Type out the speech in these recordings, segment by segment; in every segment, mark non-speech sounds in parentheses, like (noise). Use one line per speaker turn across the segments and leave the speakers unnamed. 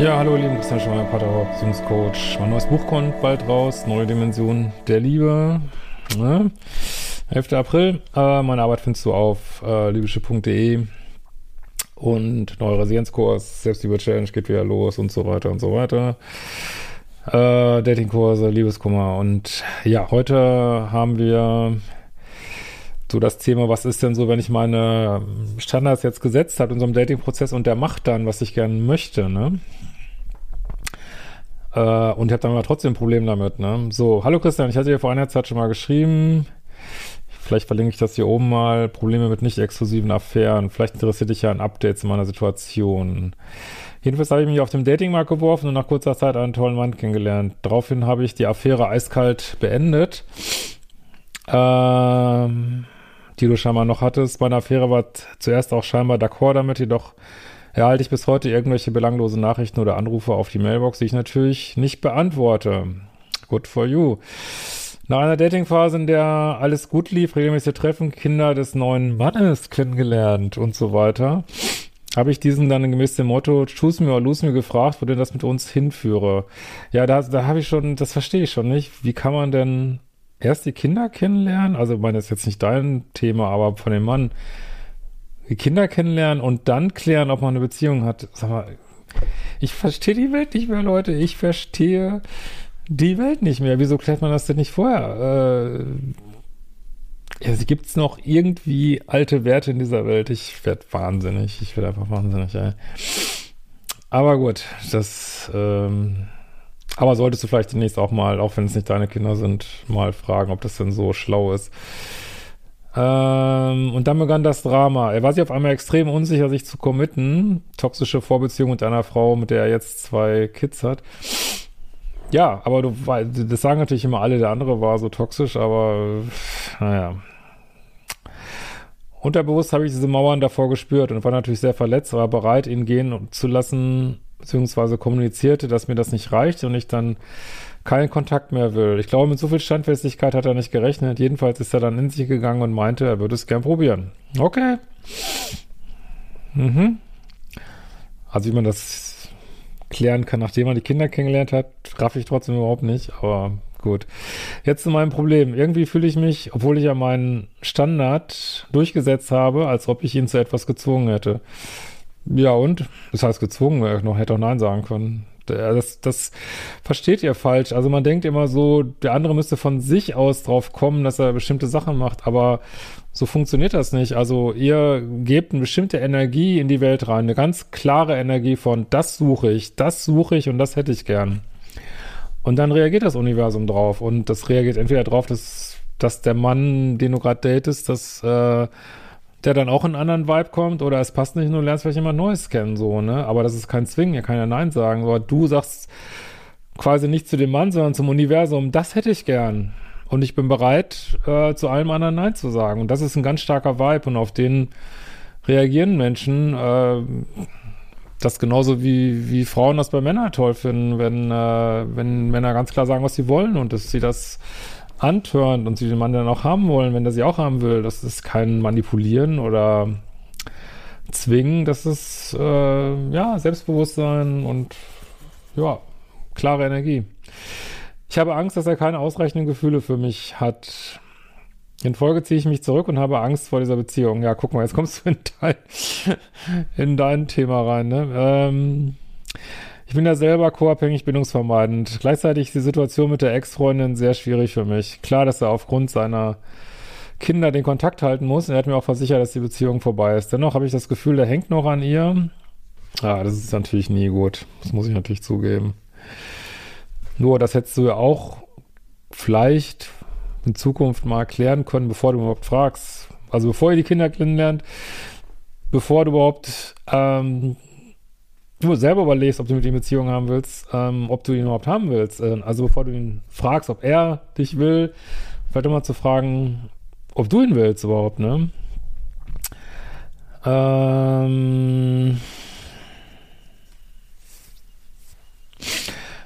Ja, hallo lieben Christian Schmeier, Paterhaupt, Beziehungscoach. Mein neues Buch kommt bald raus, Neue Dimension der Liebe. Ne? 11. April. Äh, meine Arbeit findest du auf äh, libysche.de und neuer Resilienzkurs, Selbstliebe-Challenge geht wieder los und so weiter und so weiter. Äh, Datingkurse, Liebeskummer und ja, heute haben wir so das Thema, was ist denn so, wenn ich meine Standards jetzt gesetzt habe in so einem Dating-Prozess und der macht dann, was ich gerne möchte, ne? Äh, und ich habe dann aber trotzdem ein Problem damit, ne? So, hallo Christian, ich hatte dir vor einer Zeit schon mal geschrieben. Vielleicht verlinke ich das hier oben mal. Probleme mit nicht exklusiven Affären. Vielleicht interessiert dich ja ein Update zu meiner Situation. Jedenfalls habe ich mich auf dem Datingmarkt geworfen und nach kurzer Zeit einen tollen Mann kennengelernt. Daraufhin habe ich die Affäre eiskalt beendet. Ähm, die du scheinbar noch hattest. Meine Affäre war zuerst auch scheinbar d'accord damit, jedoch erhalte ich bis heute irgendwelche belanglose Nachrichten oder Anrufe auf die Mailbox, die ich natürlich nicht beantworte. Good for you. Nach einer Datingphase, in der alles gut lief, regelmäßige Treffen, Kinder des neuen Mannes kennengelernt und so weiter, habe ich diesen dann gemäß dem Motto Choose me or lose me gefragt, wo denn das mit uns hinführe. Ja, da, da habe ich schon, das verstehe ich schon nicht. Wie kann man denn erst die Kinder kennenlernen? Also, ich meine, das ist jetzt nicht dein Thema, aber von dem Mann Kinder kennenlernen und dann klären, ob man eine Beziehung hat. Sag mal, ich verstehe die Welt nicht mehr, Leute. Ich verstehe die Welt nicht mehr. Wieso klärt man das denn nicht vorher? Äh, ja, gibt es noch irgendwie alte Werte in dieser Welt? Ich werde wahnsinnig. Ich werde einfach wahnsinnig, ey. Aber gut, das, ähm, aber solltest du vielleicht demnächst auch mal, auch wenn es nicht deine Kinder sind, mal fragen, ob das denn so schlau ist. Ähm, und dann begann das Drama. Er war sich auf einmal extrem unsicher, sich zu committen. Toxische Vorbeziehung mit einer Frau, mit der er jetzt zwei Kids hat. Ja, aber du, das sagen natürlich immer alle, der andere war so toxisch, aber naja. Unterbewusst habe ich diese Mauern davor gespürt und war natürlich sehr verletzt, aber bereit, ihn gehen zu lassen, beziehungsweise kommunizierte, dass mir das nicht reicht und ich dann keinen Kontakt mehr will. Ich glaube, mit so viel Standfestigkeit hat er nicht gerechnet. Jedenfalls ist er dann in sich gegangen und meinte, er würde es gern probieren. Okay. Mhm. Also wie man das klären kann, nachdem man die Kinder kennengelernt hat, raff ich trotzdem überhaupt nicht, aber gut. Jetzt zu meinem Problem. Irgendwie fühle ich mich, obwohl ich ja meinen Standard durchgesetzt habe, als ob ich ihn zu etwas gezwungen hätte. Ja, und? Das heißt gezwungen, noch hätte auch Nein sagen können. Das, das versteht ihr falsch. Also man denkt immer so, der andere müsste von sich aus drauf kommen, dass er bestimmte Sachen macht, aber so funktioniert das nicht. Also ihr gebt eine bestimmte Energie in die Welt rein, eine ganz klare Energie von, das suche ich, das suche ich und das hätte ich gern. Und dann reagiert das Universum drauf und das reagiert entweder drauf, dass, dass der Mann, den du gerade datest, dass äh, der dann auch in einen anderen Vibe kommt oder es passt nicht du lernst vielleicht jemand Neues kennen, so, ne? Aber das ist kein Zwingen, er kann ja Nein sagen. Aber du sagst quasi nicht zu dem Mann, sondern zum Universum, das hätte ich gern. Und ich bin bereit, äh, zu allem anderen Nein zu sagen. Und das ist ein ganz starker Vibe und auf den reagieren Menschen, äh, das genauso wie, wie Frauen das bei Männern toll finden, wenn, äh, wenn Männer ganz klar sagen, was sie wollen und dass sie das antörnt und sie den Mann dann auch haben wollen, wenn er sie auch haben will. Das ist kein Manipulieren oder Zwingen, das ist äh, ja Selbstbewusstsein und ja, klare Energie. Ich habe Angst, dass er keine ausreichenden Gefühle für mich hat. In Folge ziehe ich mich zurück und habe Angst vor dieser Beziehung. Ja, guck mal, jetzt kommst du in dein, (laughs) in dein Thema rein. Ne? Ähm, Ich bin ja selber co-abhängig bindungsvermeidend. Gleichzeitig ist die Situation mit der Ex-Freundin sehr schwierig für mich. Klar, dass er aufgrund seiner Kinder den Kontakt halten muss. Er hat mir auch versichert, dass die Beziehung vorbei ist. Dennoch habe ich das Gefühl, er hängt noch an ihr. Ah, das ist natürlich nie gut. Das muss ich natürlich zugeben. Nur, das hättest du ja auch vielleicht in Zukunft mal klären können, bevor du überhaupt fragst. Also bevor ihr die Kinder kennenlernt, bevor du überhaupt ähm, du selber überlegst, ob du mit ihm Beziehung haben willst, ähm, ob du ihn überhaupt haben willst. Äh, also bevor du ihn fragst, ob er dich will, vielleicht immer zu fragen, ob du ihn willst überhaupt, ne? Ähm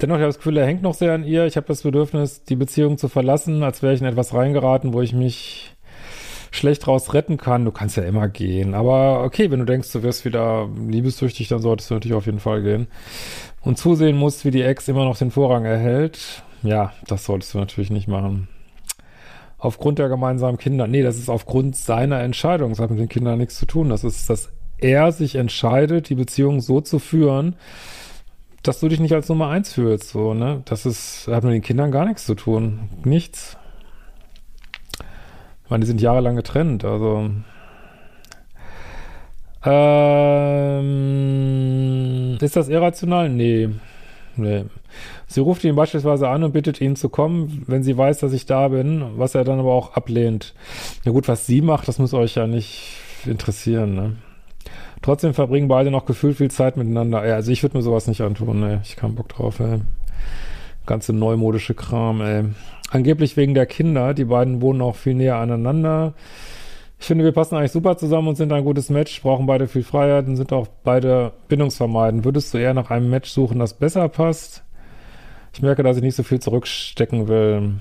Dennoch habe ich das Gefühl, er hängt noch sehr an ihr. Ich habe das Bedürfnis, die Beziehung zu verlassen, als wäre ich in etwas reingeraten, wo ich mich schlecht raus retten kann. Du kannst ja immer gehen. Aber okay, wenn du denkst, du wirst wieder liebessüchtig, dann solltest du natürlich auf jeden Fall gehen. Und zusehen musst, wie die Ex immer noch den Vorrang erhält. Ja, das solltest du natürlich nicht machen. Aufgrund der gemeinsamen Kinder. Nee, das ist aufgrund seiner Entscheidung. Das hat mit den Kindern nichts zu tun. Das ist, dass er sich entscheidet, die Beziehung so zu führen, dass du dich nicht als Nummer eins fühlst. So, ne? Das ist, hat mit den Kindern gar nichts zu tun. Nichts. Ich meine, die sind jahrelang getrennt, also. Ähm, ist das irrational? Nee. Nee. Sie ruft ihn beispielsweise an und bittet ihn zu kommen, wenn sie weiß, dass ich da bin, was er dann aber auch ablehnt. Na gut, was sie macht, das muss euch ja nicht interessieren, ne? Trotzdem verbringen beide noch gefühlt viel Zeit miteinander. Ja, also ich würde mir sowas nicht antun, ey. Ich kann Bock drauf, ey. Ganze neumodische Kram, ey. Angeblich wegen der Kinder. Die beiden wohnen auch viel näher aneinander. Ich finde, wir passen eigentlich super zusammen und sind ein gutes Match, brauchen beide viel Freiheit und sind auch beide bindungsvermeidend. Würdest du eher nach einem Match suchen, das besser passt? Ich merke, dass ich nicht so viel zurückstecken will.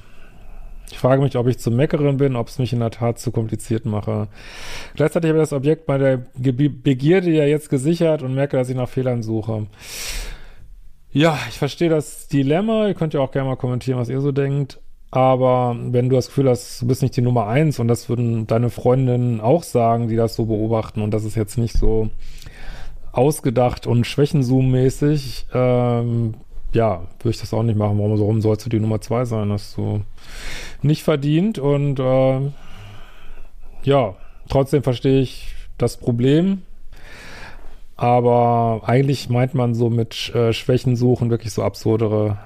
Ich frage mich, ob ich zu meckerin bin, ob es mich in der Tat zu kompliziert mache. Gleichzeitig habe ich das Objekt bei der Begierde ja jetzt gesichert und merke, dass ich nach Fehlern suche. Ja, ich verstehe das Dilemma. Ihr könnt ja auch gerne mal kommentieren, was ihr so denkt. Aber wenn du das Gefühl hast, du bist nicht die Nummer eins und das würden deine Freundinnen auch sagen, die das so beobachten und das ist jetzt nicht so ausgedacht und Schwächenzoom-mäßig, ähm, ja, würde ich das auch nicht machen. Warum, warum sollst du die Nummer zwei sein? Hast du nicht verdient und äh, ja, trotzdem verstehe ich das Problem. Aber eigentlich meint man so mit äh, Schwächen suchen wirklich so absurdere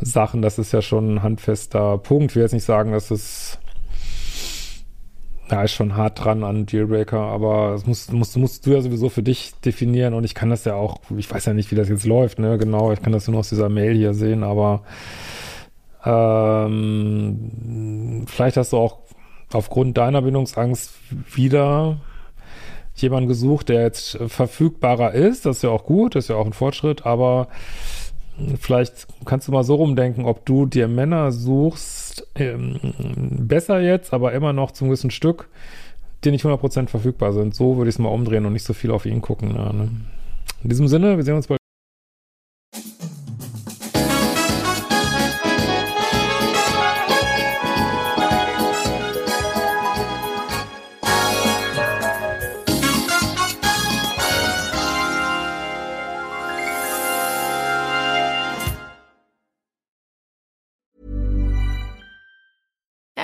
Sachen, das ist ja schon ein handfester Punkt. Ich will jetzt nicht sagen, dass es ja, ist schon hart dran an Dealbreaker, aber das musst, musst, musst du ja sowieso für dich definieren und ich kann das ja auch, ich weiß ja nicht, wie das jetzt läuft, ne, genau, ich kann das nur aus dieser Mail hier sehen, aber ähm, vielleicht hast du auch aufgrund deiner Bindungsangst wieder jemanden gesucht, der jetzt verfügbarer ist, das ist ja auch gut, das ist ja auch ein Fortschritt, aber vielleicht kannst du mal so rumdenken, ob du dir Männer suchst, ähm, besser jetzt, aber immer noch zum gewissen Stück, die nicht 100% verfügbar sind. So würde ich es mal umdrehen und nicht so viel auf ihn gucken. Ja, ne? In diesem Sinne, wir sehen uns bald.